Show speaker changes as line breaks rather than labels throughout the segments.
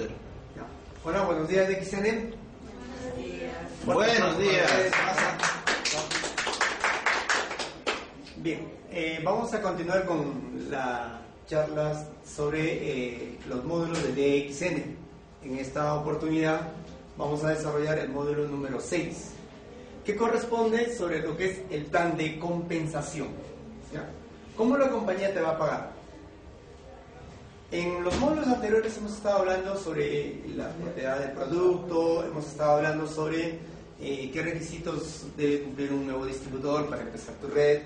Cero.
Ya. Hola, buenos días de XN.
Buenos días.
Bien, eh, vamos a continuar con las charlas sobre eh, los módulos de DXN. En esta oportunidad vamos a desarrollar el módulo número 6, que corresponde sobre lo que es el plan de compensación. ¿ya? ¿Cómo la compañía te va a pagar? En los módulos anteriores hemos estado hablando sobre la propiedad del producto, hemos estado hablando sobre eh, qué requisitos debe cumplir un nuevo distribuidor para empezar tu red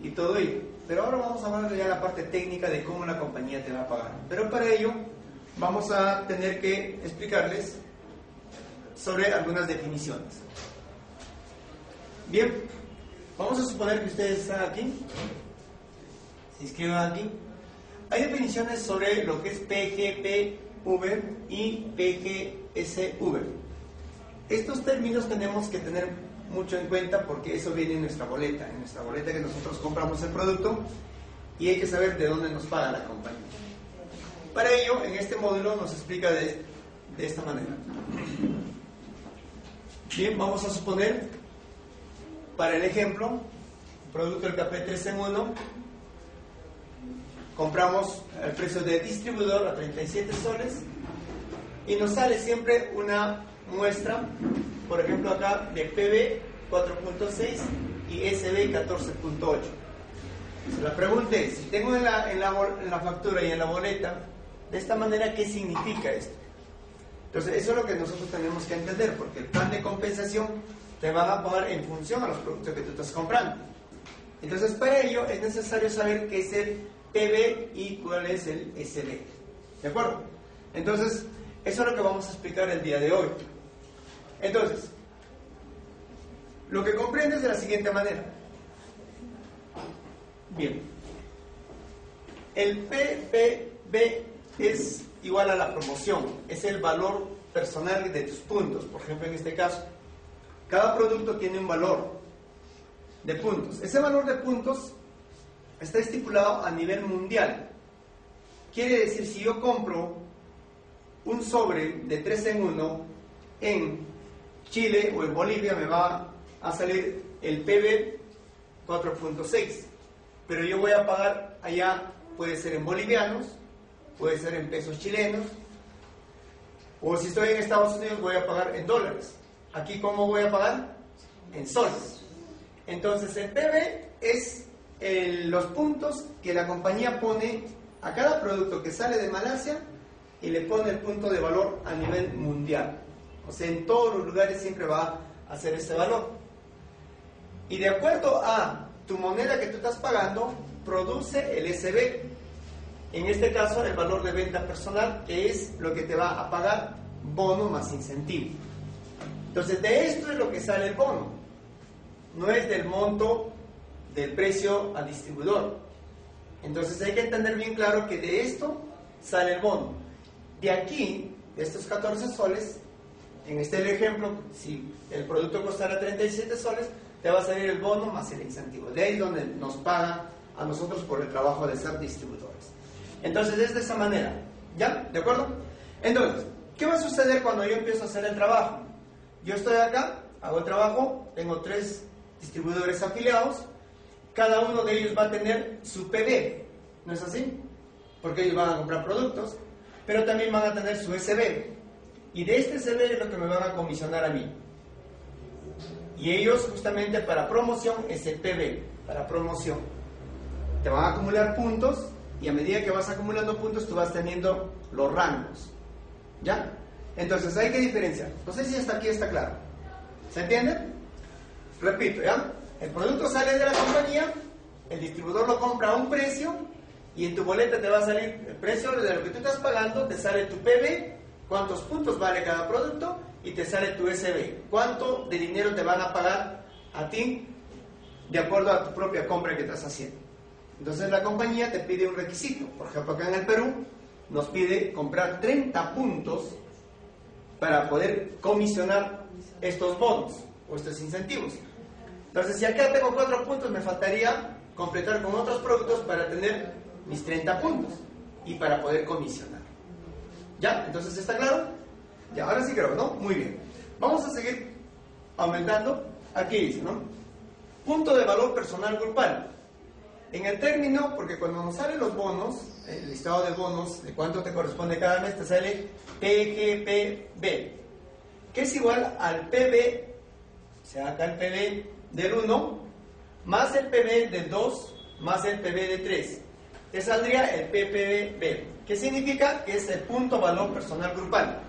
y todo ello. Pero ahora vamos a hablar ya de la parte técnica de cómo la compañía te va a pagar. Pero para ello vamos a tener que explicarles sobre algunas definiciones. Bien, vamos a suponer que ustedes están aquí, se inscriban aquí. Hay definiciones sobre lo que es PGPV y PGSV. Estos términos tenemos que tener mucho en cuenta porque eso viene en nuestra boleta, en nuestra boleta que nosotros compramos el producto y hay que saber de dónde nos paga la compañía. Para ello, en este módulo nos explica de, de esta manera. Bien, vamos a suponer, para el ejemplo, producto del café 3 en 1, compramos el precio de distribuidor a 37 soles y nos sale siempre una muestra, por ejemplo acá, de PB 4.6 y SB 14.8. La pregunta es, si tengo en la, en, la, en la factura y en la boleta, de esta manera, ¿qué significa esto? Entonces, eso es lo que nosotros tenemos que entender, porque el plan de compensación te van a pagar en función a los productos que tú estás comprando. Entonces, para ello es necesario saber qué es el PB y cuál es el SB. ¿De acuerdo? Entonces, eso es lo que vamos a explicar el día de hoy. Entonces, lo que comprendes de la siguiente manera. Bien. El PPB es igual a la promoción, es el valor personal de tus puntos. Por ejemplo, en este caso, cada producto tiene un valor de puntos. Ese valor de puntos está estipulado a nivel mundial. Quiere decir, si yo compro un sobre de 3 en 1 en Chile o en Bolivia, me va a salir el PB 4.6. Pero yo voy a pagar allá, puede ser en bolivianos, puede ser en pesos chilenos, o si estoy en Estados Unidos voy a pagar en dólares. Aquí, ¿cómo voy a pagar? En soles. Entonces, el PB es los puntos que la compañía pone a cada producto que sale de Malasia y le pone el punto de valor a nivel mundial. O sea, en todos los lugares siempre va a hacer ese valor. Y de acuerdo a tu moneda que tú estás pagando, produce el SB. En este caso, el valor de venta personal, que es lo que te va a pagar bono más incentivo. Entonces, de esto es lo que sale el bono. No es del monto del precio al distribuidor. Entonces, hay que entender bien claro que de esto sale el bono. De aquí, de estos 14 soles, en este ejemplo, si el producto costara 37 soles, te va a salir el bono más el incentivo. De ahí donde nos paga a nosotros por el trabajo de ser distribuidores. Entonces es de esa manera. ¿Ya? ¿De acuerdo? Entonces, ¿qué va a suceder cuando yo empiezo a hacer el trabajo? Yo estoy acá, hago el trabajo, tengo tres distribuidores afiliados, cada uno de ellos va a tener su PB, ¿no es así? Porque ellos van a comprar productos, pero también van a tener su SB. Y de este SB es lo que me van a comisionar a mí. Y ellos justamente para promoción es el PB, para promoción. Te van a acumular puntos y a medida que vas acumulando puntos tú vas teniendo los rangos. ¿Ya? Entonces hay que diferenciar. No sé si hasta aquí está claro. ¿Se entiende? Repito, ¿ya? El producto sale de la compañía, el distribuidor lo compra a un precio y en tu boleta te va a salir el precio de lo que tú estás pagando, te sale tu PB, cuántos puntos vale cada producto y te sale tu SB. ¿Cuánto de dinero te van a pagar a ti de acuerdo a tu propia compra que estás haciendo? Entonces la compañía te pide un requisito. Por ejemplo, acá en el Perú nos pide comprar 30 puntos para poder comisionar estos bonos o estos incentivos. Entonces, si acá tengo 4 puntos, me faltaría completar con otros productos para tener mis 30 puntos y para poder comisionar. ¿Ya? Entonces, ¿está claro? Ya, ahora sí creo, ¿no? Muy bien. Vamos a seguir aumentando. Aquí dice, ¿no? Punto de valor personal grupal. En el término, porque cuando nos salen los bonos, el listado de bonos, de cuánto te corresponde cada mes, te sale PGPB, que es igual al PB, o sea, acá el PB del 1, más el PB del 2, más el PB de 3. Que saldría el PPB, ¿Qué significa que es el punto valor personal grupal.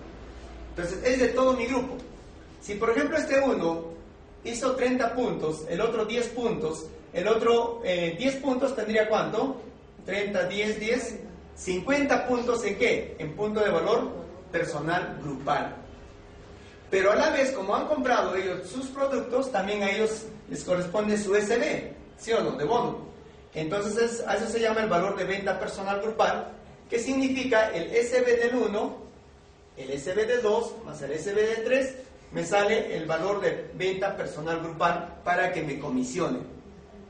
Entonces, es de todo mi grupo. Si, por ejemplo, este uno hizo 30 puntos, el otro 10 puntos, el otro 10 eh, puntos tendría cuánto? 30, 10, 10, 50 puntos en qué? En punto de valor personal grupal. Pero a la vez, como han comprado ellos sus productos, también a ellos les corresponde su SB, ¿sí o no? De bono. Entonces, a eso se llama el valor de venta personal grupal, que significa el SB del 1, el SB del 2, más el SB del 3, me sale el valor de venta personal grupal para que me comisione.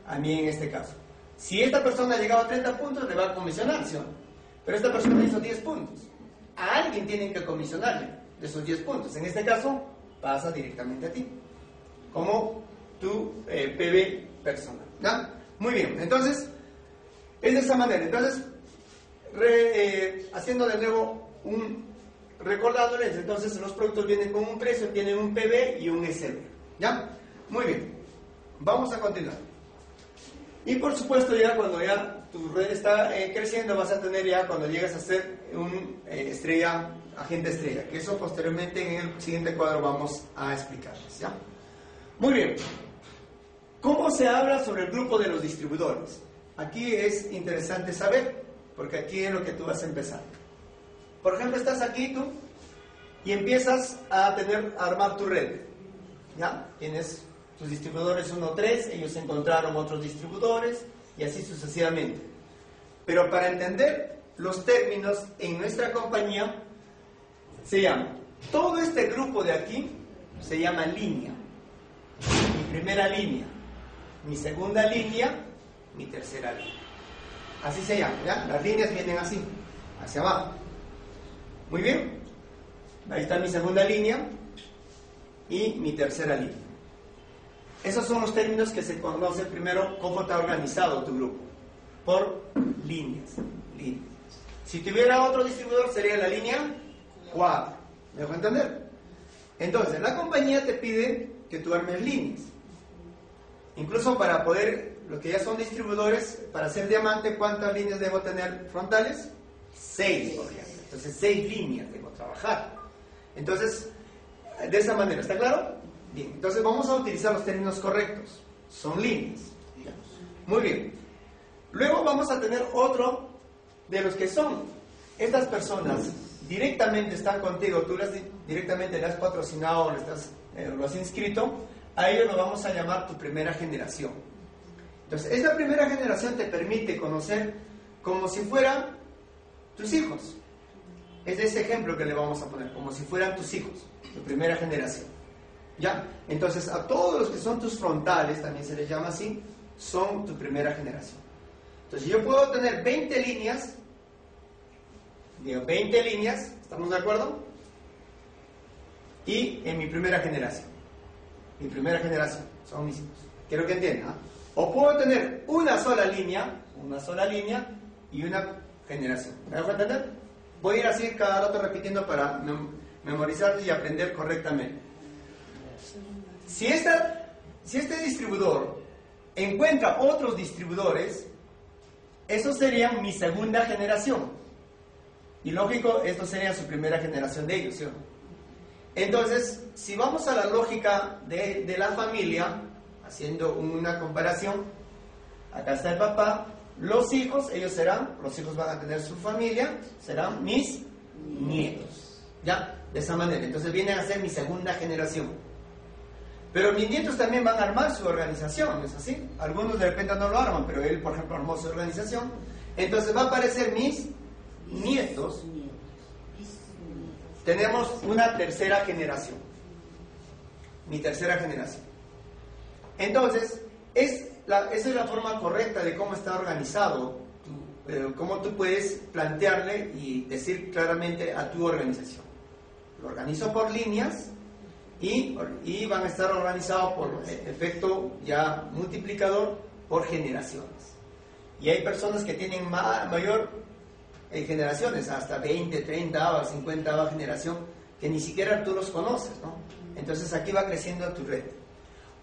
A mí en este caso. Si esta persona ha llegado a 30 puntos, le va a comisionar, ¿sí? Pero esta persona hizo 10 puntos. A alguien tienen que comisionarle de esos 10 puntos. En este caso, pasa directamente a ti. Como tu eh, PB personal. ¿ya? Muy bien, entonces, es de esa manera. Entonces, eh, haciendo de nuevo un recordándoles, entonces los productos vienen con un precio, tienen un PB y un SB. ¿Ya? Muy bien. Vamos a continuar. Y por supuesto ya cuando ya tu red está eh, creciendo vas a tener ya cuando llegas a ser un eh, estrella, agente estrella, que eso posteriormente en el siguiente cuadro vamos a explicarles. ¿ya? Muy bien. ¿Cómo se habla sobre el grupo de los distribuidores? Aquí es interesante saber, porque aquí es lo que tú vas a empezar. Por ejemplo, estás aquí tú y empiezas a tener, armar tu red. ¿Ya? Tienes tus distribuidores 1 3, ellos encontraron otros distribuidores y así sucesivamente. Pero para entender los términos en nuestra compañía, se llama, todo este grupo de aquí se llama línea. Mi primera línea, mi segunda línea, mi tercera línea. Así se llama, ¿ya? Las líneas vienen así, hacia abajo. Muy bien. Ahí está mi segunda línea y mi tercera línea. Esos son los términos que se conocen primero cómo está organizado tu grupo. Por líneas. líneas. Si tuviera otro distribuidor sería la línea 4. ¿Me dejo entender? Entonces, la compañía te pide que tú armes líneas. Incluso para poder, los que ya son distribuidores, para ser diamante, ¿cuántas líneas debo tener frontales? 6, por ejemplo. Entonces, seis líneas debo trabajar. Entonces, de esa manera, ¿está claro? Bien, entonces vamos a utilizar los términos correctos. Son líneas. Muy bien. Luego vamos a tener otro de los que son. Estas personas directamente están contigo, tú las, directamente le has patrocinado, estás, eh, lo has inscrito, a ellos lo vamos a llamar tu primera generación. Entonces, esta primera generación te permite conocer como si fueran tus hijos. Es ese ejemplo que le vamos a poner, como si fueran tus hijos, tu primera generación. ¿Ya? Entonces, a todos los que son tus frontales, también se les llama así, son tu primera generación. Entonces, yo puedo tener 20 líneas, digo, 20 líneas, ¿estamos de acuerdo? Y en mi primera generación. Mi primera generación, son mis hijos. Quiero que entiendan. O puedo tener una sola línea, una sola línea y una generación. ¿Me dejo entender? Voy a ir así cada rato repitiendo para memorizar y aprender correctamente. Si, esta, si este distribuidor encuentra otros distribuidores, eso sería mi segunda generación. Y lógico, esto sería su primera generación de ellos. Entonces, si vamos a la lógica de, de la familia, haciendo una comparación, acá está el papá, los hijos, ellos serán, los hijos van a tener su familia, serán mis nietos. ¿Ya? De esa manera. Entonces vienen a ser mi segunda generación. Pero mis nietos también van a armar su organización, ¿es así? Algunos de repente no lo arman, pero él, por ejemplo, armó su organización. Entonces va a aparecer mis nietos. Tenemos una tercera generación. Mi tercera generación. Entonces, es esa es la forma correcta de cómo está organizado eh, cómo tú puedes plantearle y decir claramente a tu organización. Lo organizo por líneas y, y van a estar organizados por efecto ya multiplicador por generaciones. Y hay personas que tienen mayor eh, generaciones, hasta 20, 30 o 50 generación, que ni siquiera tú los conoces, ¿no? Entonces aquí va creciendo tu red.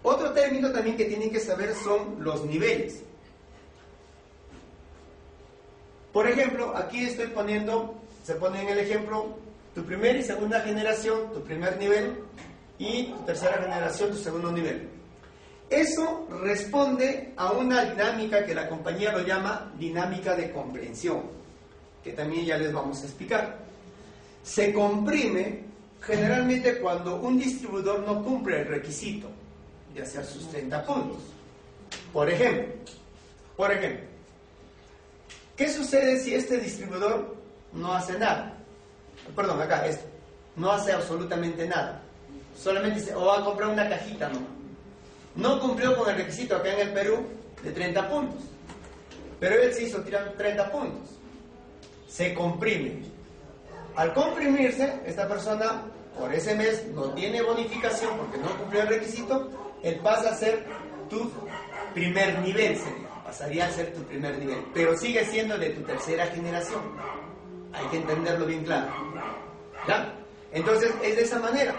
Otro término también que tienen que saber son los niveles. Por ejemplo, aquí estoy poniendo, se pone en el ejemplo, tu primera y segunda generación, tu primer nivel, y tu tercera generación, tu segundo nivel. Eso responde a una dinámica que la compañía lo llama dinámica de comprensión, que también ya les vamos a explicar. Se comprime generalmente cuando un distribuidor no cumple el requisito de hacer sus 30 puntos. Por ejemplo, por ejemplo, ¿qué sucede si este distribuidor no hace nada? Perdón, acá, esto. No hace absolutamente nada. Solamente dice, o va a comprar una cajita no. No cumplió con el requisito acá en el Perú de 30 puntos. Pero él se hizo tirar 30 puntos. Se comprime. Al comprimirse, esta persona por ese mes no tiene bonificación porque no cumplió el requisito, él pasa a ser tu primer nivel, pasaría a ser tu primer nivel, pero sigue siendo de tu tercera generación. Hay que entenderlo bien claro. ¿Ya? Entonces, es de esa manera.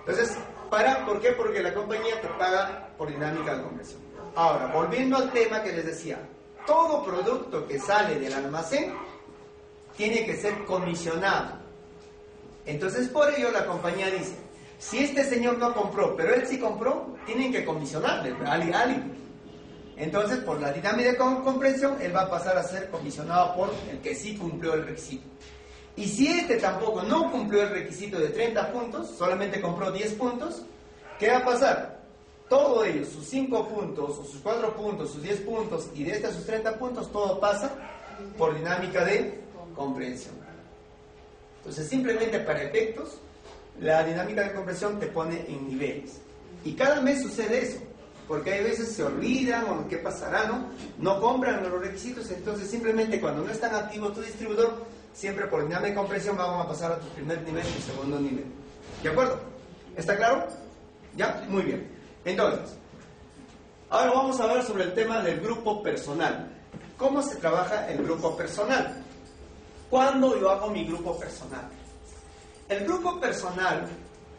Entonces, para, ¿por qué? Porque la compañía te paga por dinámica de conversión. Ahora, volviendo al tema que les decía, todo producto que sale del almacén tiene que ser comisionado. Entonces, por ello la compañía dice, si este señor no compró, pero él sí compró, tienen que comisionarle a alguien. Entonces, por la dinámica de comprensión, él va a pasar a ser comisionado por el que sí cumplió el requisito. Y si este tampoco no cumplió el requisito de 30 puntos, solamente compró 10 puntos, ¿qué va a pasar? Todo ello, sus 5 puntos, o sus 4 puntos, sus 10 puntos y de estos sus 30 puntos, todo pasa por dinámica de comprensión. Entonces, simplemente para efectos, la dinámica de compresión te pone en niveles. Y cada mes sucede eso, porque hay veces se olvidan o qué pasará, ¿no? No compran los requisitos, entonces simplemente cuando no están activos tu distribuidor, siempre por dinámica de compresión vamos a pasar a tu primer nivel y segundo nivel. ¿De acuerdo? ¿Está claro? ¿Ya? Muy bien. Entonces, ahora vamos a hablar sobre el tema del grupo personal. ¿Cómo se trabaja el grupo personal? ¿Cuándo yo hago mi grupo personal? El grupo personal,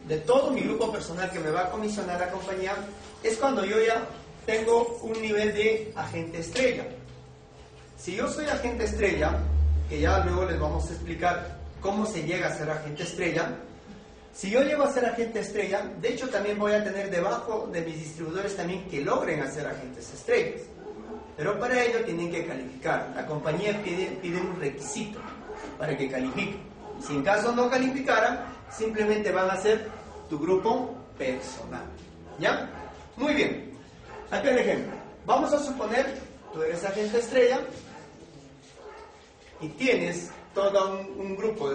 de todo mi grupo personal que me va a comisionar la compañía, es cuando yo ya tengo un nivel de agente estrella. Si yo soy agente estrella, que ya luego les vamos a explicar cómo se llega a ser agente estrella, si yo llego a ser agente estrella, de hecho también voy a tener debajo de mis distribuidores también que logren hacer agentes estrellas. Pero para ello tienen que calificar. La compañía pide, pide un requisito para que califiquen. Si en caso no calificaran, simplemente van a ser tu grupo personal. ¿Ya? Muy bien. Aquí el ejemplo. Vamos a suponer, tú eres agente estrella y tienes todo un, grupo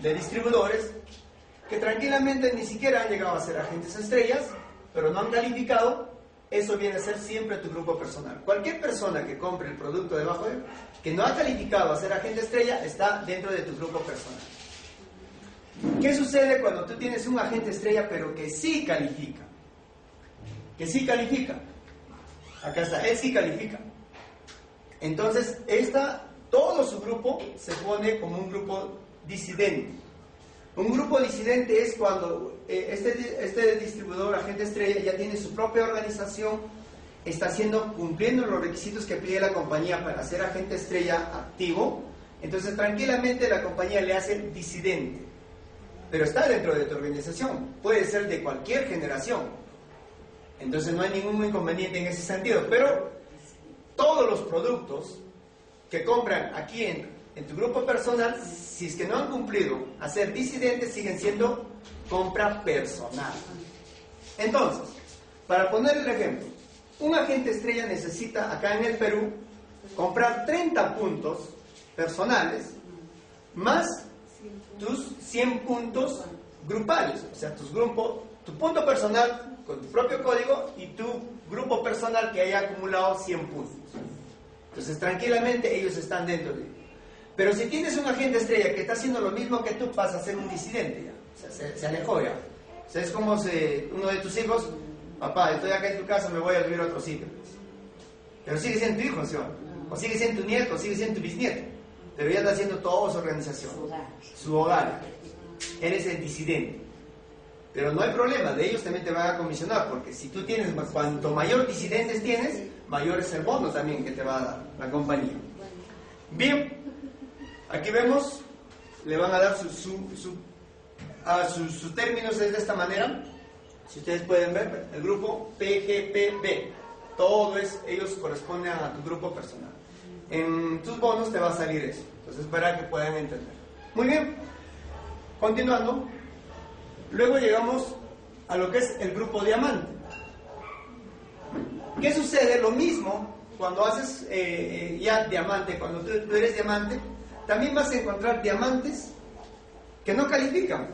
de, distribuidores que tranquilamente ni siquiera han llegado a ser agentes estrellas, pero no han calificado, eso viene a ser siempre tu grupo personal. Cualquier persona que compre el producto debajo de que no ha calificado a ser agente estrella, está dentro de tu grupo personal. ¿Qué sucede cuando tú tienes un agente estrella pero que sí califica? Que sí califica. Acá está, él sí califica. Entonces, esta, todo su grupo se pone como un grupo disidente. Un grupo disidente es cuando eh, este, este distribuidor, agente estrella, ya tiene su propia organización, está haciendo, cumpliendo los requisitos que pide la compañía para ser agente estrella activo, entonces tranquilamente la compañía le hace disidente. Pero está dentro de tu organización, puede ser de cualquier generación. Entonces no hay ningún inconveniente en ese sentido, pero todos los productos que compran aquí en, en tu grupo personal, si es que no han cumplido a ser disidentes, siguen siendo compra personal. Entonces, para poner el ejemplo, un agente estrella necesita acá en el Perú comprar 30 puntos personales más tus 100 puntos grupales, o sea, tus grupos, tu punto personal con tu propio código y tu grupo personal que haya acumulado 100 puntos. Entonces, tranquilamente ellos están dentro de Pero si tienes un agente estrella que está haciendo lo mismo que tú, vas a ser un disidente ya. O sea, se, alejó ya. O sea, es como si uno de tus hijos, papá, estoy acá en tu casa, me voy a vivir a otro sitio. Pero sigue siendo tu hijo, ¿sí? O sigue siendo tu nieto, o sigue siendo tu bisnieto. Pero ya está haciendo toda su organización. Su hogar. Eres el disidente. Pero no hay problema, de ellos también te van a comisionar, porque si tú tienes, cuanto mayor disidentes tienes, mayor es el bono también que te va a dar la compañía. Bien, aquí vemos, le van a dar su, a sus, términos de esta manera. Si ustedes pueden ver, el grupo PGPB, todo es, ellos corresponden a tu grupo personal. En tus bonos te va a salir eso. Entonces, para que puedan entender. Muy bien, continuando. Luego llegamos a lo que es el grupo diamante. ¿Qué sucede? Lo mismo cuando haces eh, eh, ya diamante, cuando tú, eres diamante, también vas a encontrar diamantes que no califican,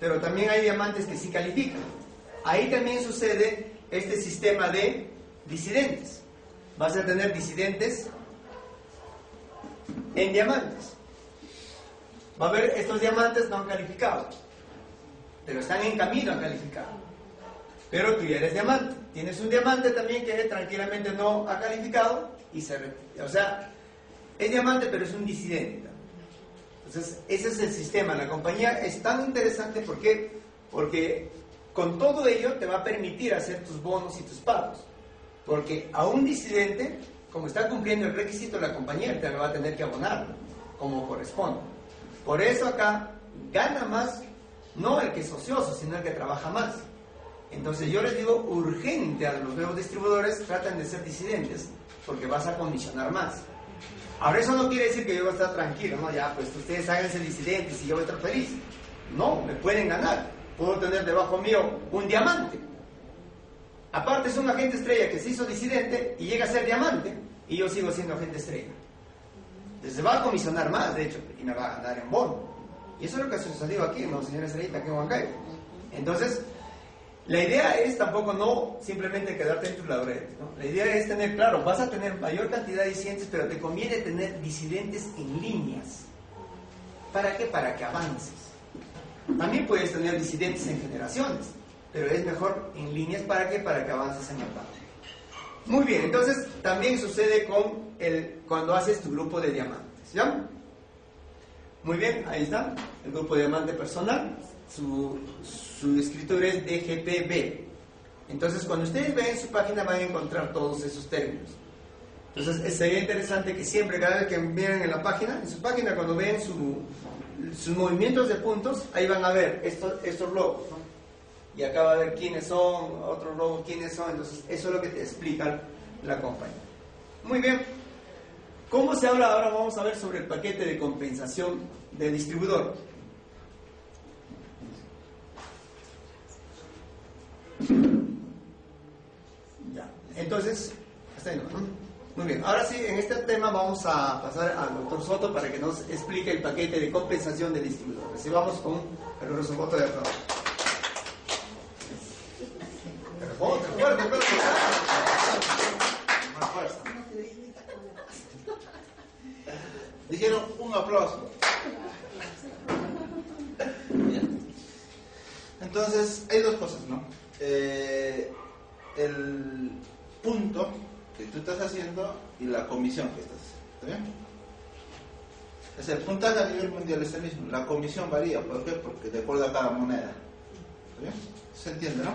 pero también hay diamantes que sí califican. Ahí también sucede este sistema de disidentes. Vas a tener disidentes en diamantes. Va a haber estos diamantes no calificados pero están en camino a calificar. Pero tú ya eres diamante. Tienes un diamante también que tranquilamente no ha calificado y se. O sea, es diamante, pero es un disidente. Entonces, ese es el sistema. La compañía es tan interesante porque, porque con todo ello te va a permitir hacer tus bonos y tus pagos. Porque a un disidente, como está cumpliendo el requisito, la compañía te lo va a tener que abonar como corresponde. Por eso acá gana más no el que es ocioso, sino el que trabaja más. Entonces yo les digo urgente a los nuevos distribuidores, tratan de ser disidentes, porque vas a condicionar más. Ahora eso no quiere decir que yo voy a estar tranquilo, no, ya, pues ustedes háganse disidentes y yo voy a estar feliz. No, me pueden ganar. Puedo tener debajo mío un diamante. Aparte es un agente estrella que se hizo disidente y llega a ser diamante y yo sigo siendo agente estrella. Entonces va a comisionar más, de hecho, y me va a ganar en bono. Y eso es lo que sucedió aquí, ¿no, señora Estrellita, aquí en Huancayo? Entonces, la idea es tampoco no simplemente quedarte en tus laureles, ¿no? La idea es tener, claro, vas a tener mayor cantidad de disidentes, pero te conviene tener disidentes en líneas. ¿Para qué? Para que avances. También puedes tener disidentes en generaciones, pero es mejor en líneas para que para que avances en el pago. Muy bien, entonces también sucede con el cuando haces tu grupo de diamantes, ¿ya? Muy bien, ahí está, el grupo de diamante personal, su, su escritura es DGPB. Entonces, cuando ustedes ven su página van a encontrar todos esos términos. Entonces, sería interesante que siempre, cada vez que miren en la página, en su página, cuando ven su, sus movimientos de puntos, ahí van a ver estos, estos logos. Y acá va a ver quiénes son, otros logos, quiénes son. Entonces, eso es lo que te explica la compañía. Muy bien. ¿Cómo se habla? Ahora vamos a ver sobre el paquete de compensación de distribuidor. Ya, entonces, hasta ahí, ¿no? Muy bien, ahora sí, en este tema vamos a pasar al doctor Soto para que nos explique el paquete de compensación de distribuidor. Recibamos con el doctor Soto de aplauso. Fuerte, fuerte, fuerte.
Dijeron un aplauso. Entonces, hay dos cosas, ¿no? Eh, el punto que tú estás haciendo y la comisión que estás haciendo. ¿Está bien? Es el puntaje a nivel mundial es el mismo. La comisión varía. ¿Por qué? Porque de acuerdo a cada moneda. ¿Está bien? ¿Se entiende, no?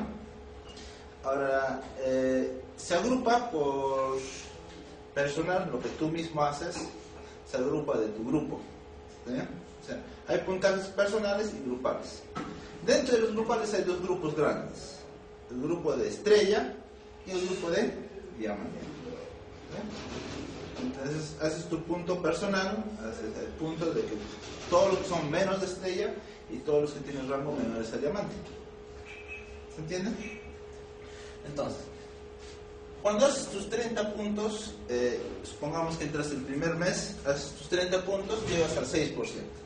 Ahora, eh, se agrupa por personal, lo que tú mismo haces, se agrupa de tu grupo. ¿Está bien? Hay puntajes personales y grupales. Dentro de los grupales hay dos grupos grandes. El grupo de estrella y el grupo de diamante. Entonces haces tu punto personal, haces el punto de que todos los que son menos de estrella y todos los que tienen rango menores a diamante. ¿Se entiende? Entonces, cuando haces tus 30 puntos, eh, supongamos que entras el primer mes, haces tus 30 puntos, llegas al 6%.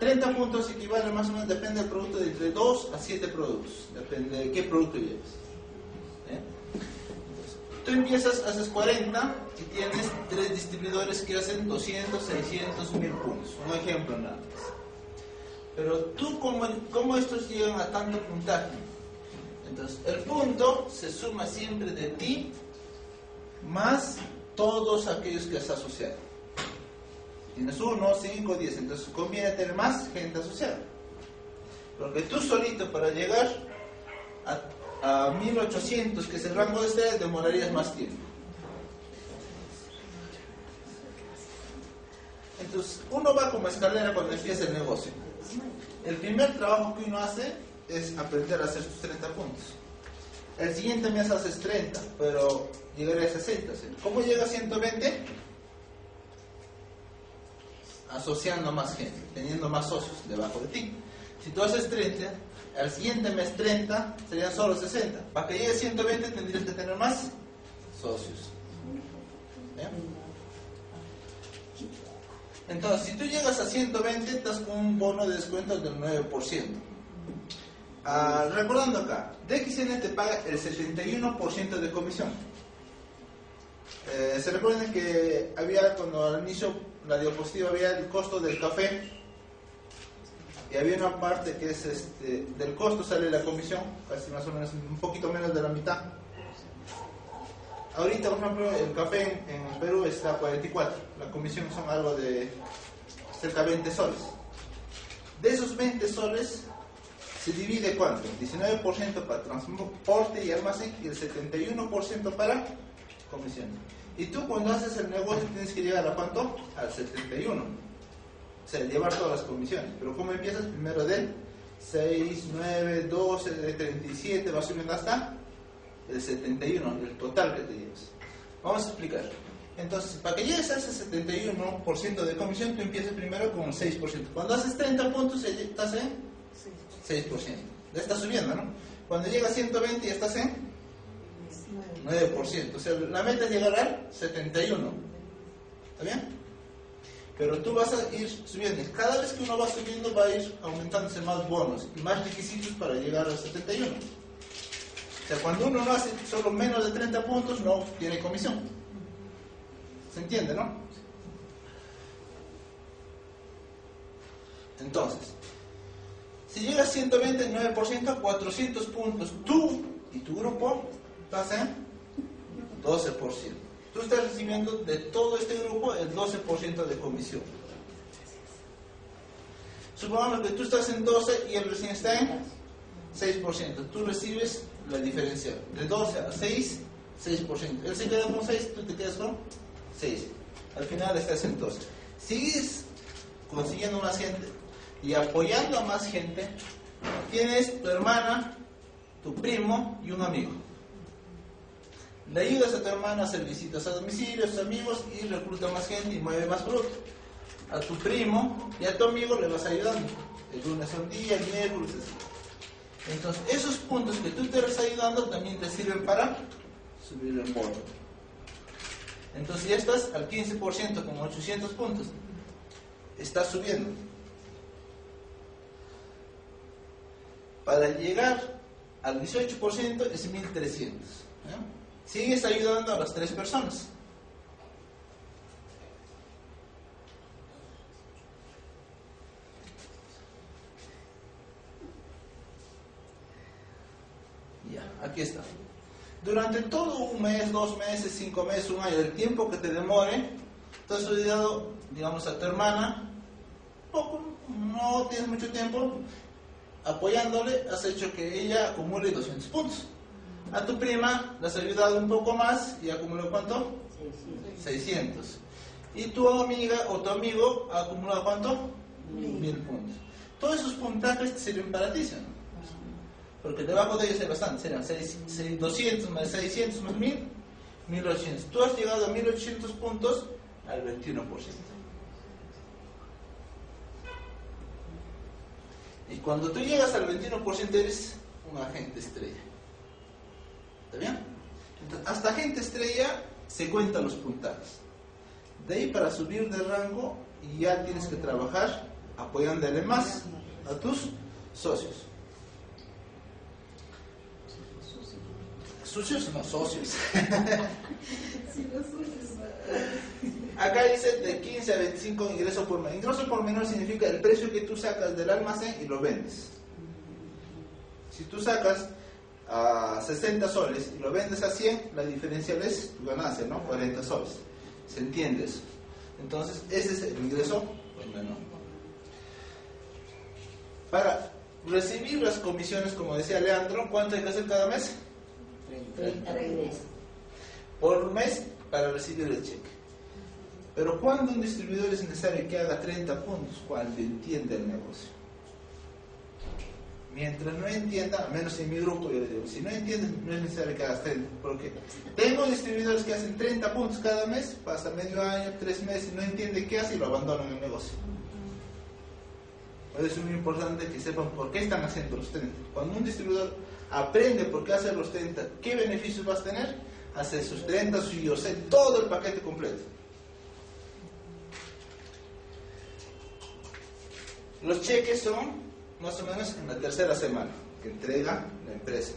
30 puntos equivale más o menos, depende del producto, de entre 2 a 7 productos, depende de qué producto lleves. tú empiezas, haces 40 y tienes tres distribuidores que hacen 200, 600, 1000 puntos. Un ejemplo nada más. Pero tú, ¿cómo, cómo estos llegan a tanto puntaje? Entonces, el punto se suma siempre de ti más todos aquellos que has asociado. Tienes uno, cinco, diez, entonces conviene tener más gente asociada. Porque tú solito para llegar a, a 1800, que es el rango de ustedes, demorarías más tiempo. Entonces, uno va como escalera cuando empieza el negocio. El primer trabajo que uno hace es aprender a hacer sus 30 puntos. El siguiente mes haces 30, pero llegaré a 60. ¿Cómo llega a 120? Asociando más gente, teniendo más socios debajo de ti. Si tú haces 30, al siguiente mes 30 serían solo 60. Para que llegue a 120 tendrías que tener más socios. Entonces, si tú llegas a 120, estás con un bono de descuento del 9%. Ah, recordando acá, DXN te paga el 71% de comisión. Eh, se recuerden que había, cuando al inicio la diapositiva había el costo del café y había una parte que es este, del costo sale la comisión, casi más o menos un poquito menos de la mitad. Ahorita, por ejemplo, el café en, Perú está a 44, la comisión son algo de cerca de 20 soles. De esos 20 soles, se divide cuánto? 19% para transporte y almacén y el 71% para comisión. Y tú cuando haces el negocio tienes que llegar a cuánto? Al 71. O sea, llevar todas las comisiones. Pero ¿cómo empiezas? Primero del 6, 9, 12, de 37, vas subiendo hasta el 71, el total que te llevas. Vamos a explicar. Entonces, para que llegues a ese 71% de comisión, tú empiezas primero con el 6%. Cuando haces 30 puntos, estás en 6%. Ya está subiendo, ¿no? Cuando llega a 120 ya estás en 9%. O sea, la meta es llegar al 71. ¿Está bien? Pero tú vas a ir subiendo. Cada vez que uno va subiendo va a ir aumentándose más bonos y más requisitos para llegar al 71. O sea, cuando uno no hace solo menos de 30 puntos, no tiene comisión. ¿Se entiende, no? Entonces, si llega a 129% a 400 puntos, tú y tu grupo estás en 12%. Tú estás recibiendo de todo este grupo el 12% de comisión. Supongamos que tú estás en 12 y el recién está en 6%. Tú recibes la diferencia. De 12 a 6, 6%. Él se queda con 6, tú te quedas con 6. Al final estás en 12. Sigues consiguiendo más gente y apoyando a más gente, tienes tu hermana, tu primo y un amigo. Le ayudas a tu hermana a hacer visitas a domicilio, a sus amigos y recluta más gente y mueve más producto. A tu primo y a tu amigo le vas ayudando. El lunes un día, el miércoles así. Entonces, esos puntos que tú te vas ayudando también te sirven para subir el bono. Entonces ya estás al 15%, como 800 puntos. Estás subiendo. Para llegar al 18% es 1300. Sigues ayudando a las tres personas. Ya, aquí está. Durante todo un mes, dos meses, cinco meses, un año, el tiempo que te demore, tú has ayudado, digamos, a tu hermana, poco, no tienes mucho tiempo, apoyándole, has hecho que ella acumule 200 puntos. A tu prima le has ayudado un poco más y acumuló cuánto? 600. Y tu amiga o tu amigo ha acumulado cuánto? 1000 puntos. Todos esos puntajes te sirven para ti, ¿no? Porque debajo de ellos hay bastante, serán 200 más 600 más 1000, 1800. Tú has llegado a 1800 puntos al 21%. Y cuando tú llegas al 21% eres un agente estrella. ¿Está bien? Entonces, hasta agente estrella se cuentan los puntajes. De ahí para subir de rango ya tienes que trabajar apoyándole más a tus socios. Socios no, socios. Acá dice de 15 a 25 ingresos por menor. Ingreso por menor significa el precio que tú sacas del almacén y lo vendes. Si tú sacas a 60 soles y lo vendes a 100, la diferencial es tu ganancia, ¿no? 40 soles. ¿Se entiende eso? Entonces, ese es el ingreso por menor. Para recibir las comisiones, como decía Leandro, ¿cuánto hay que hacer cada mes?
30 regresos.
por mes para recibir el cheque. Pero cuando un distribuidor es necesario que haga 30 puntos, cuando entiende el negocio. Mientras no entienda, al menos en mi grupo, yo le digo, si no entiendes, no es necesario que hagas 30. Porque tengo distribuidores que hacen 30 puntos cada mes, pasa medio año, tres meses, no entiende qué hace y lo abandonan el negocio. Por es muy importante que sepan por qué están haciendo los 30. Cuando un distribuidor aprende por qué hacer los 30, qué beneficios vas a tener, hace sus 30, su sé, todo el paquete completo. Los cheques son más o menos en la tercera semana que entrega la empresa.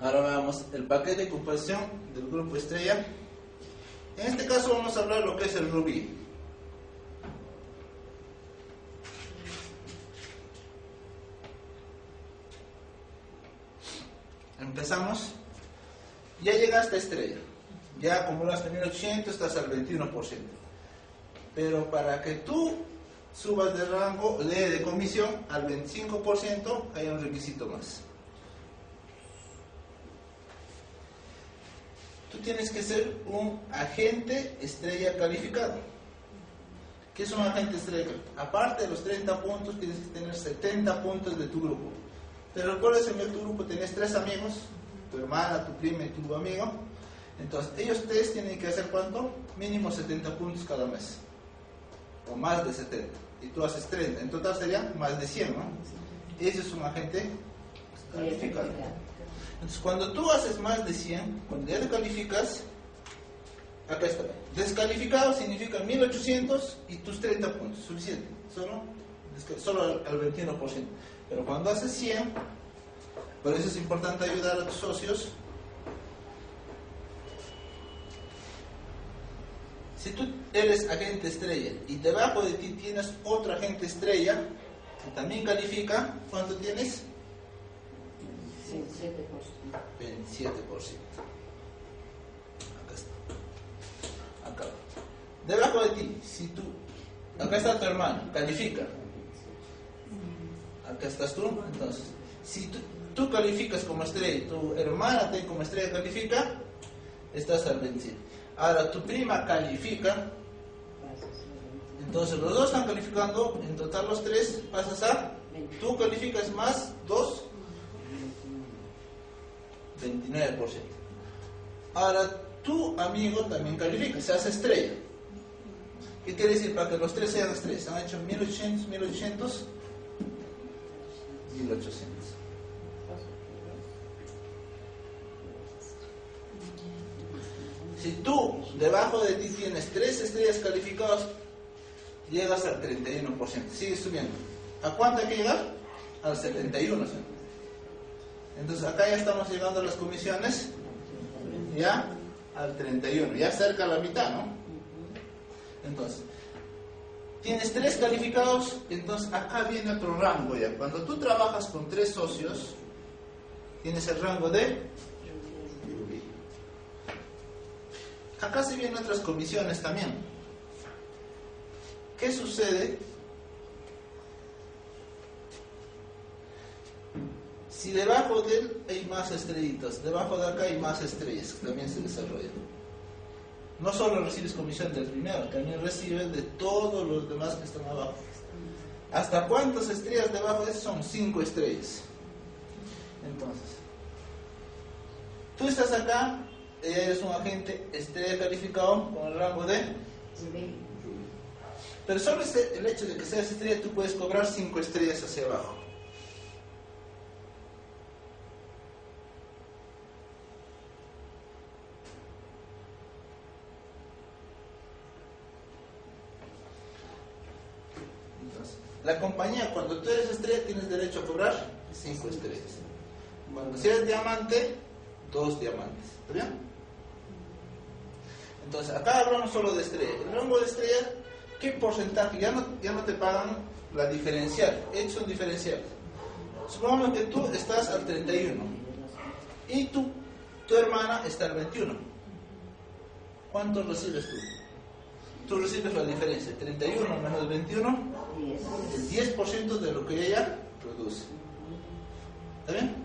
Ahora veamos el paquete de composición del grupo Estrella. En este caso vamos a hablar lo que es el rubí. Empezamos. Ya llegaste a estrella. Ya acumulaste 1800, estás al 21%. Pero para que tú subas de rango de, de comisión al 25%, hay un requisito más. Tú tienes que ser un agente estrella calificado. ¿Qué es un agente estrella? Aparte de los 30 puntos, tienes que tener 70 puntos de tu grupo. Pero recuerda que en tu grupo tenés tres amigos, tu hermana, tu prima y tu amigo. Entonces, ellos tres tienen que hacer cuánto? Mínimo 70 puntos cada mes. O más de 70. Y tú haces 30. En total serían más de 100, ¿no? Ese es un agente calificado. Entonces, cuando tú haces más de 100, cuando ya te calificas, acá está. Descalificado significa 1800 y tus 30 puntos, suficiente. Solo, solo al, al 21%. Pero cuando haces 100, por eso es importante ayudar a tus socios. Si tú eres agente estrella y debajo de ti tienes otro agente estrella que también califica, ¿cuánto tienes? 27%. Acá está. Acá. Debajo de ti, si tú, acá está tu hermano, califica. Acá estás tú, entonces, si tú, tú calificas como estrella y tu hermana te como estrella califica, estás al 27. Ahora tu prima califica, entonces los dos están calificando, en total los tres pasas a, tú calificas más 2, 29%. Ahora tu amigo también califica, se hace estrella. ¿Qué quiere decir? Para que los tres sean estrellas, han hecho 1800, 1800, 1800. Si tú debajo de ti tienes tres estrellas calificadas, llegas al 31%. Sigue subiendo. ¿A cuánto hay que llegar? Al 71%. Entonces acá ya estamos llegando a las comisiones, ya al 31, ya cerca a la mitad, ¿no? Entonces, tienes tres calificados, entonces acá viene otro rango ya. Cuando tú trabajas con tres socios, tienes el rango de... Acá se vienen otras comisiones también. ¿Qué sucede si debajo de él hay más estrellitas? Debajo de acá hay más estrellas que también se desarrollan. No solo recibes comisión del primero, también recibes de todos los demás que están abajo. ¿Hasta cuántas estrellas debajo de eso? Son cinco estrellas. Entonces, tú estás acá, eres un agente estrella calificado con el rango de... Pero solo el hecho de que seas estrella, tú puedes cobrar cinco estrellas hacia abajo. La compañía, cuando tú eres estrella, tienes derecho a cobrar cinco estrellas. Cuando si eres diamante, dos diamantes. ¿Está bien? Entonces, acá hablamos solo de estrella. El rango de estrella, ¿qué porcentaje? Ya no, ya no te pagan la diferencial. Hecho un diferencial. Supongamos que tú estás al 31 y tú, tu hermana está al 21. ¿Cuánto recibes tú? Tú recibes la diferencia. 31 menos 21, el 10% de lo que ella produce. ¿Está bien?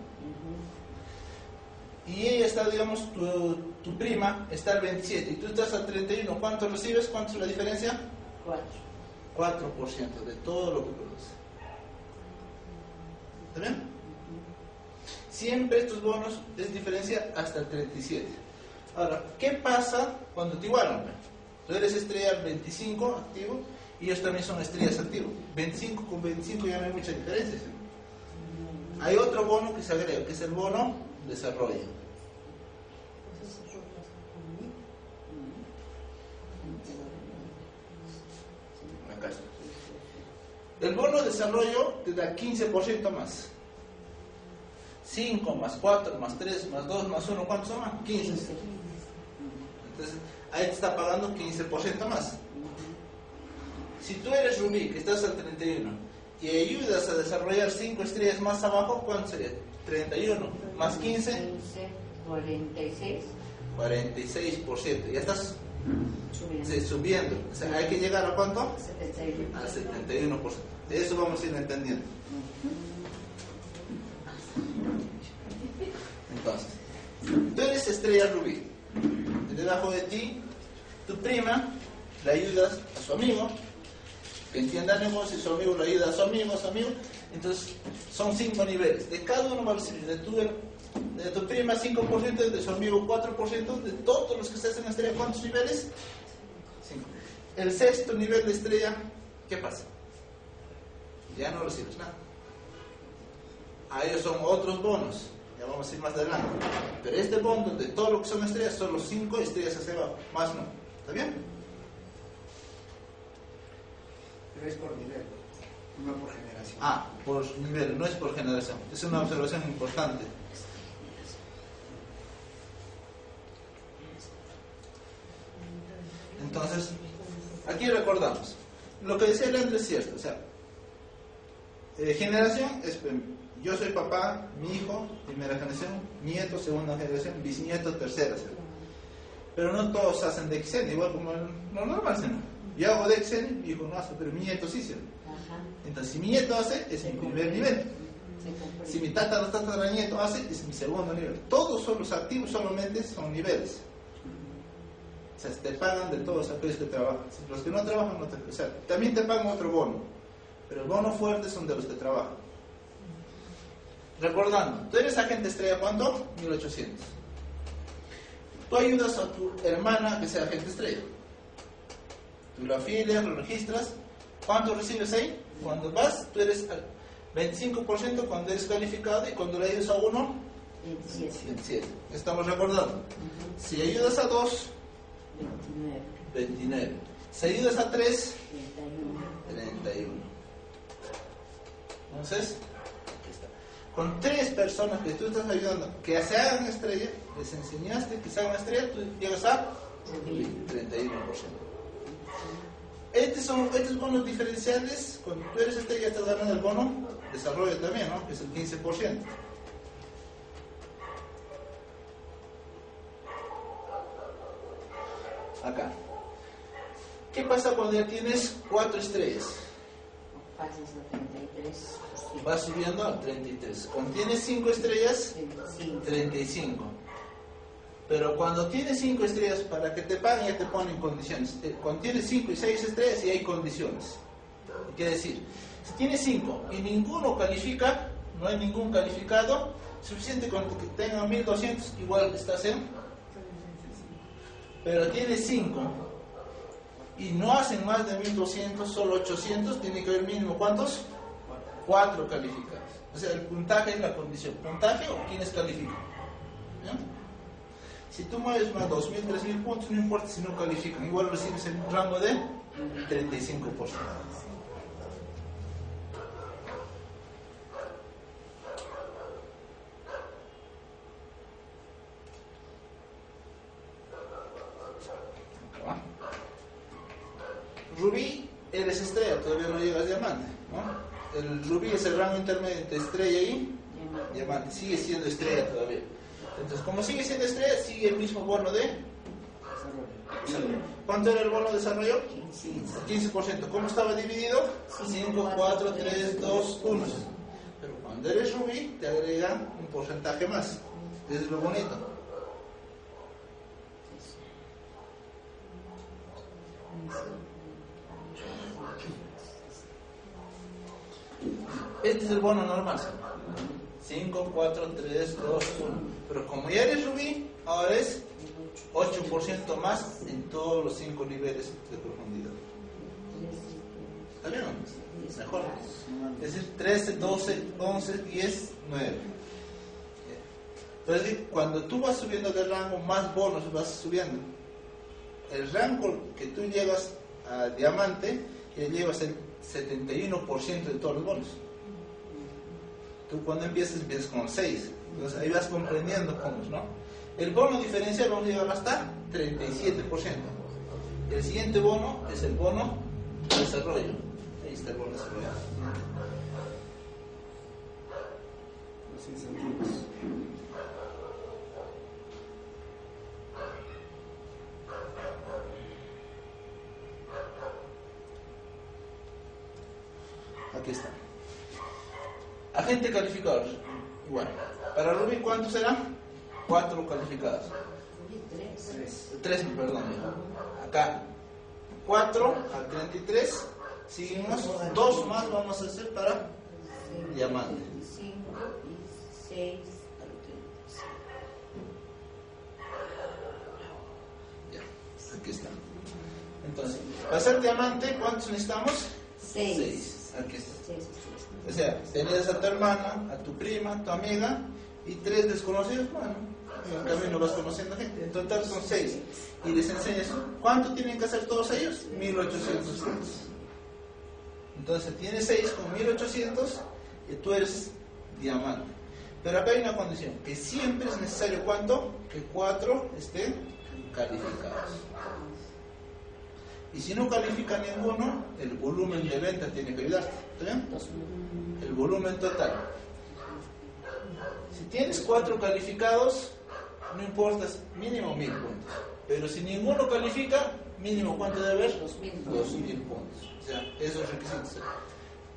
Y ella está, digamos, tu, tu prima está al 27 y tú estás al 31. ¿Cuánto recibes? ¿Cuánto es la diferencia?
4.
4% de todo lo que produce. ¿Está bien? Siempre estos bonos es diferencia hasta el 37. Ahora, ¿qué pasa cuando te igualan? Tú eres estrella 25 activo y ellos también son estrellas activo. 25 con 25 ya no hay mucha diferencia. Hay otro bono que se agrega, que es el bono desarrollo. Acá está. El bono desarrollo te da 15% más. 5 más 4 más 3 más 2 más 1, ¿cuántos son más? 15. Entonces, ahí te está pagando 15% más. Si tú eres Rubí, que estás al 31, y ayudas a desarrollar 5 estrellas más abajo, ¿cuánto sería? 31 más 15,
15, 46.
46%. Ya estás
Subiendo.
sí, subiendo. O sea, hay que llegar a cuánto?
71.
Al 71%. De eso vamos a ir entendiendo. Entonces, tú eres estrella rubí. Debajo de ti, tu prima, le ayudas a su amigo, que entienda y su amigo le ayuda a su amigo, a su amigo. Entonces, son cinco niveles. De cada uno va a recibir de tu, de tu prima 5%, de su amigo 4%, de todos los que estás en la estrella, ¿cuántos niveles? Cinco. El sexto nivel de estrella, ¿qué pasa? Ya no recibes nada. A ellos son otros bonos. Ya vamos a ir más adelante. Pero este bono de todo lo que son estrellas son los cinco estrellas hacia abajo. Más no. ¿Está bien?
Pero es por nivel, no por generación.
Ah, por nivel, no es por generación. Es una observación importante. Entonces, aquí recordamos. Lo que decía Leandro es cierto. O sea, eh, generación es eh, yo soy papá, mi hijo, primera generación, nieto, segunda generación, bisnieto, tercera. ¿sí? Pero no todos hacen de Excel, igual como lo normal. ¿sí? Yo hago de Excel, mi hijo no hace, pero mi nieto sí.
Ajá.
Entonces, si mi nieto hace, es mi primer nivel.
Se.
Si mi tatara tataranieto hace, es mi segundo nivel. Todos son los activos, solamente son niveles. Sea, te pagan de todos aquellos que trabajan. Los que no trabajan, no te, o sea, también te pagan otro bono. Pero el bono fuerte son de los que trabajan. Recordando, tú eres agente estrella, ¿cuánto? 1800. Tú ayudas a tu hermana que sea agente estrella. Tú lo afilias, lo registras. ¿Cuánto recibes ahí? Cuando vas, tú eres al 25% cuando eres calificado y cuando le ayudas a uno,
27.
27. Estamos recordando. Si ayudas a dos,
29.
29. Si ayudas a tres,
31.
31. Entonces, aquí está. Con tres personas que tú estás ayudando que se hagan estrella, les enseñaste que se hagan estrella, tú llegas a 31%. Estos son estos bonos diferenciales. Cuando tú eres estrella, estás ganando el bono desarrollo también, ¿no? Que es el 15%. Acá. ¿Qué pasa cuando ya tienes cuatro estrellas?
Pasas a 33.
Y vas subiendo al 33. Cuando tienes 5 estrellas,
35.
35. Pero cuando tienes 5 estrellas, para que te paguen ya te ponen condiciones. Eh, Cuando tienes 5 y 6 estrellas, ya hay condiciones. Quiere decir, si tienes 5 y ninguno califica, no hay ningún calificado, suficiente con que tengan 1200, igual estás en. Pero tienes 5 y no hacen más de 1200, solo 800, tiene que haber mínimo cuántos? Cuatro calificados. O sea, el puntaje es la condición. ¿Puntaje o quiénes califican? Si tú mueves más 2.000, 3.000 puntos, no importa si no califican, igual recibes el rango de 35%. eres estrella, todavía no llegas diamante. ¿no? El rubí es el rango intermedio entre estrella y diamante. Sigue siendo estrella todavía. Entonces, como sigue siendo estrella, sigue el mismo bono de ¿Cuánto era el bono de desarrollo? 15%. ¿Cómo estaba dividido? 5, 4, 3, 2, 1. Pero cuando eres rubí, te agregan un porcentaje más. Eso es lo bonito. Este es el bono normal. 5, 4, 3, 2, 1. Pero como ya eres rubí, ahora es 8% más en todos los 5 niveles de profundidad. ¿Está bien? Mejor. Es decir, 13, 12, 11, 10, 9. Entonces, cuando tú vas subiendo de rango, más bonos vas subiendo. El rango que tú llevas a diamante, ya llevas el 71% de todos los bonos. Tú cuando empiezas, empiezas con 6. Entonces ahí vas comprendiendo cómo ¿no? El bono diferencial vamos a llegar hasta 37%. El siguiente bono es el bono de desarrollo. Ahí está el bono de desarrollo.
Los incentivos.
gente calificada. Igual. Para Rubí, ¿cuántos serán? Cuatro calificados. Tres. Tres, perdón. Acá. Cuatro al 33. Seguimos. Dos más vamos a hacer para diamante.
Cinco y
seis. Aquí está. Entonces, para ser diamante, ¿cuántos necesitamos?
Seis.
Seis. Aquí está. Seis. O sea, tenías a tu hermana, a tu prima, a tu amiga y tres desconocidos, bueno, en camino vas conociendo gente. En total son seis. Y les enseñas, ¿cuánto tienen que hacer todos ellos? 1800 puntos. Entonces tienes seis con 1800 y tú eres diamante. Pero acá hay una condición, que siempre es necesario, ¿cuánto? Que cuatro estén calificados. Y si no califica ninguno, el volumen de venta tiene que ayudarte. ¿Está bien? El volumen total. Si tienes cuatro calificados, no importa, mínimo mil puntos. Pero si ninguno califica, mínimo cuánto debe haber?
Dos mil.
Dos mil puntos. O sea, esos requisitos.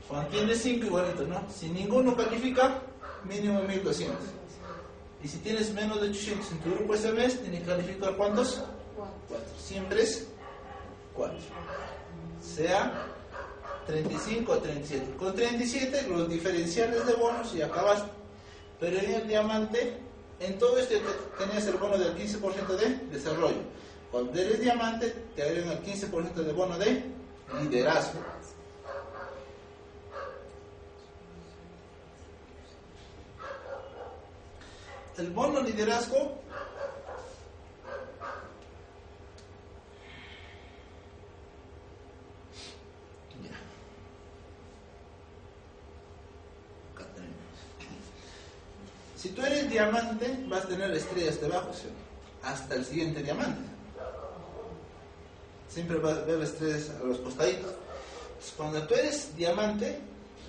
Cuando tienes cinco, igualito, ¿no? Si ninguno califica, mínimo 1200. Y si tienes menos de 800 en tu grupo SMS, tienes que calificar cuántos? Cuatro. Siempre es 4. Sea 35 o 37. Con 37 los diferenciales de bonos y acabaste. Pero en el diamante, en todo esto te- tenías el bono del 15% de desarrollo. Cuando eres diamante, te agregan el 15% de bono de liderazgo. El bono liderazgo Si tú eres diamante, vas a tener estrellas debajo, ¿sí? hasta el siguiente diamante. Siempre va a haber estrellas a los costaditos. Entonces, cuando tú eres diamante,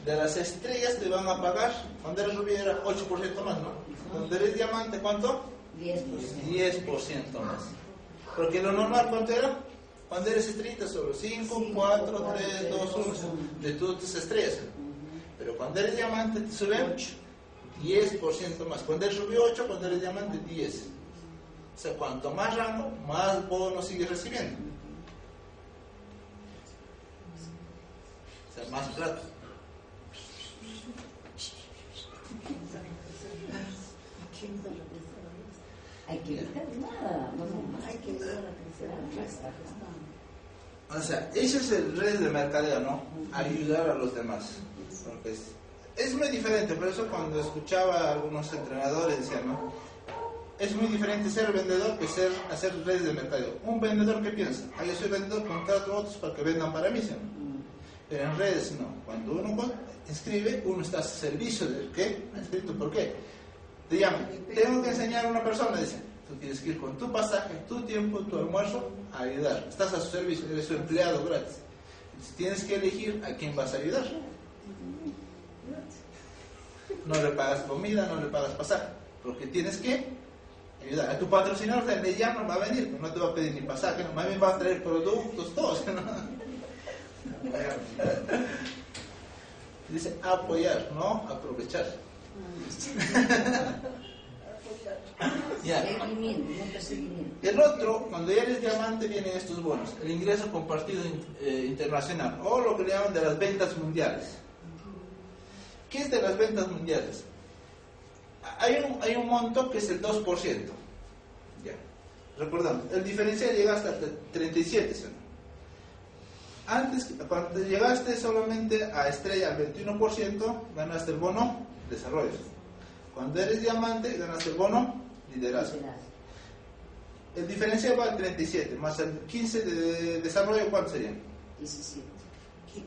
de las estrellas te van a pagar, cuando eres rubí era 8% más, ¿no? Cuando eres diamante, ¿cuánto?
10%.
10% más. Porque lo normal, ¿cuánto era? Cuando eres estrellita, solo 5, 4, 3, 2, 1, de todas tus estrellas. Pero cuando eres diamante, te suben 10% más. Cuando eres rubí, 8, cuando eres diamante, 10. O sea, cuanto más rango, más bonos sigues recibiendo. O sea, más plata.
Hay que evitar nada, no, hay que evitar la tercera.
O sea, ese es el red de mercadeo, ¿no? Ayudar a los demás. Porque es, es muy diferente, por eso cuando escuchaba a algunos entrenadores decían, ¿no? Es muy diferente ser vendedor que ser, hacer redes de mercadeo. Un vendedor que piensa, ah, yo soy vendedor, contrato a otros para que vendan para mí, ¿sí? Pero en redes no. Cuando uno escribe, uno está a servicio del ha escrito. ¿Por qué? Te llaman, tengo que enseñar a una persona, dice, tú tienes que ir con tu pasaje, tu tiempo, tu almuerzo a ayudar. Estás a su servicio, eres su empleado gratis. Tienes que elegir a quién vas a ayudar. No le pagas comida, no le pagas pasaje, porque tienes que ayudar. A tu patrocinador te le llama, va a venir, no te va a pedir ni pasaje, no, más bien va a traer productos, todos. Dice apoyar, no aprovechar. Ya.
No.
El otro, cuando ya eres diamante, vienen estos bonos. El ingreso compartido eh, internacional, o lo que le llaman de las ventas mundiales. ¿Qué es de las ventas mundiales? Hay un, hay un monto que es el 2%. Ya. Recordamos, el diferencial llega hasta el 37. ¿sí? Antes, cuando llegaste solamente a estrella al 21%, ganaste el bono desarrollo. Cuando eres diamante, ganaste el bono liderazgo. El diferencial va al 37, más el 15 de desarrollo, ¿cuánto sería?
17.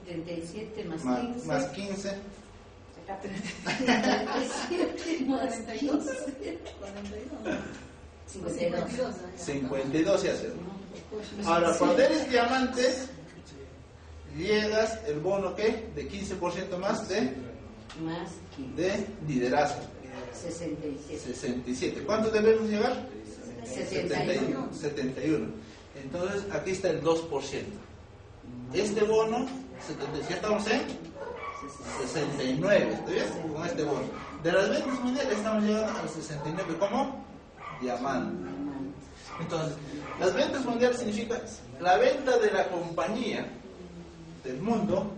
37 más,
Más,
15.
más 15.
Acá 37 más 15. 52.
52 se hace. Ahora, cuando eres diamante, llegas el bono que de 15% más de,
Más 15.
de liderazgo.
67.
67. ¿Cuánto debemos llegar?
71.
71. Entonces, aquí está el 2%. Este bono, 77, estamos en 69. ¿Está bien? Con este bono. De las ventas mundiales estamos llegando al 69 como diamante. Entonces, las ventas mundiales significa la venta de la compañía del mundo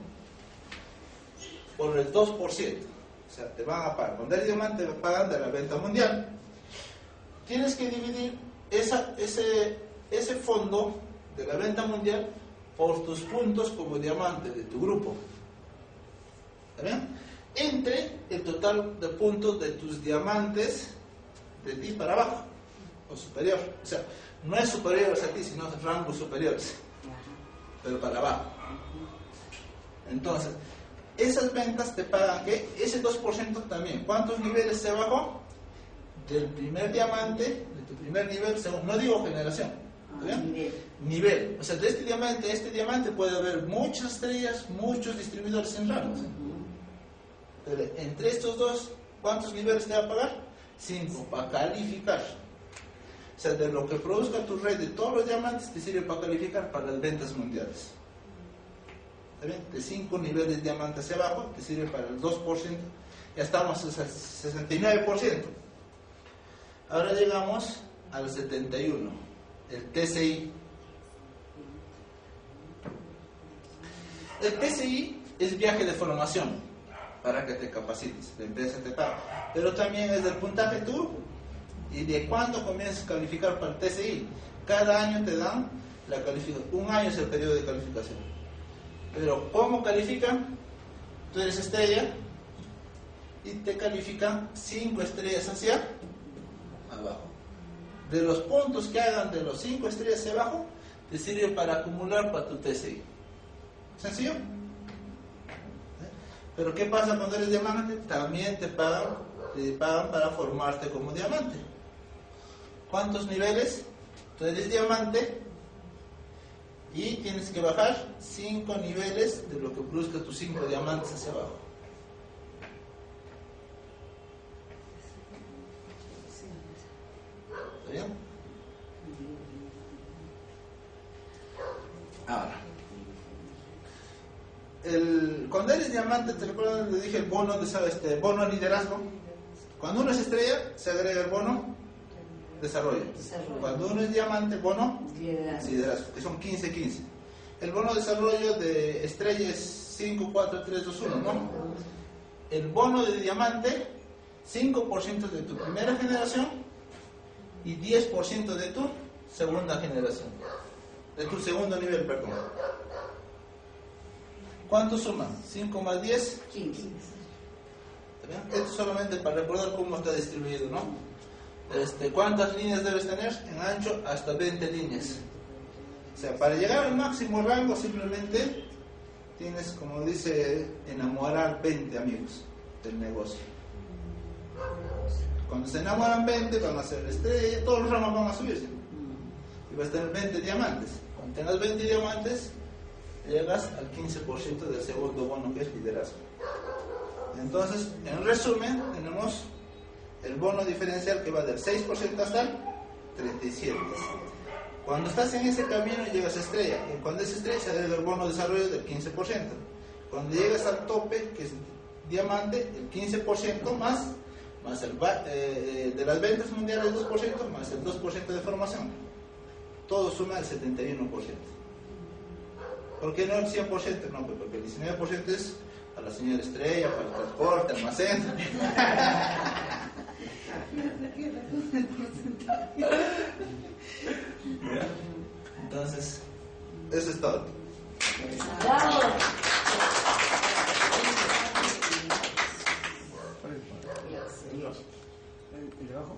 por el 2%. O sea, te van a pagar. Cuando eres diamante te pagan de la venta mundial. Tienes que dividir esa, ese, ese fondo de la venta mundial por tus puntos como diamante de tu grupo. Entre el total de puntos de tus diamantes de ti para abajo o superior. O sea, no es superior a ti, sino rangos superiores, pero para abajo. Entonces, esas ventas te pagan que ese 2% también. ¿Cuántos niveles se bajó? Del primer diamante, de tu primer nivel, según, no digo generación.
Nivel.
Nivel. O sea, de este diamante a este diamante puede haber muchas estrellas, muchos distribuidores en rangos. Entre estos dos, ¿cuántos niveles te va a pagar? Cinco, para calificar. O sea, de lo que produzca tu red de todos los diamantes, te sirve para calificar para las ventas mundiales. ¿Está bien? De 5 niveles de diamante hacia abajo, te sirve para el 2%. Ya estamos al 69%. Ahora llegamos al 71, el TCI. El TCI es viaje de formación para que te capacites, la empresa te paga. Pero también es del puntaje tú y de cuándo comienzas a calificar para el TCI. Cada año te dan la calificación. Un año es el periodo de calificación. Pero ¿cómo califican? Tú eres estrella y te califican 5 estrellas hacia abajo. De los puntos que hagan de los 5 estrellas hacia abajo, te sirve para acumular para tu TCI. ¿Sencillo? Pero ¿qué pasa cuando eres diamante? También te pagan, te pagan para formarte como diamante. ¿Cuántos niveles? Tú eres diamante y tienes que bajar 5 niveles de lo que produzca tus 5 diamantes hacia abajo. ¿Está bien? Ahora, el, cuando eres diamante, ¿te recuerdas? Le dije el bono de este bono liderazgo. Cuando uno es estrella, se agrega el bono desarrollo.
Desarrollo.
Cuando uno es diamante, bono
Liderazgo.
liderazgo, que son 15-15. El bono desarrollo de estrella es 5, 4, 3, 2, 1, ¿no? El bono de diamante, 5% de tu primera generación y 10% de tu segunda generación. De tu segundo nivel, perdón. ¿Cuánto suma? 5 más 10.
15.
¿Está bien? Esto solamente para recordar cómo está distribuido, ¿no? Este, ¿Cuántas líneas debes tener? En ancho hasta 20 líneas. O sea, para llegar al máximo rango simplemente tienes, como dice, enamorar 20 amigos del negocio. Cuando se enamoran 20 van a ser estrella, todos los ramos van a subirse. Y vas a tener 20 diamantes. Cuando tengas 20 diamantes, llegas al 15% del segundo bono que es liderazgo. Entonces, en resumen, tenemos el bono diferencial que va del 6% hasta el 37%. Cuando estás en ese camino llegas a estrella, y cuando es estrella se da el bono de desarrollo del 15%. Cuando llegas al tope, que es diamante, el 15% más, más el eh, de las ventas mundiales el 2%, más el 2% de formación. Todo suma el 71%. ¿Por qué no el 100%? No, pues porque el 19% es a la señora estrella, para el transporte, almacén. Entonces, eso es todo.
¡Bravo!
¿El de abajo?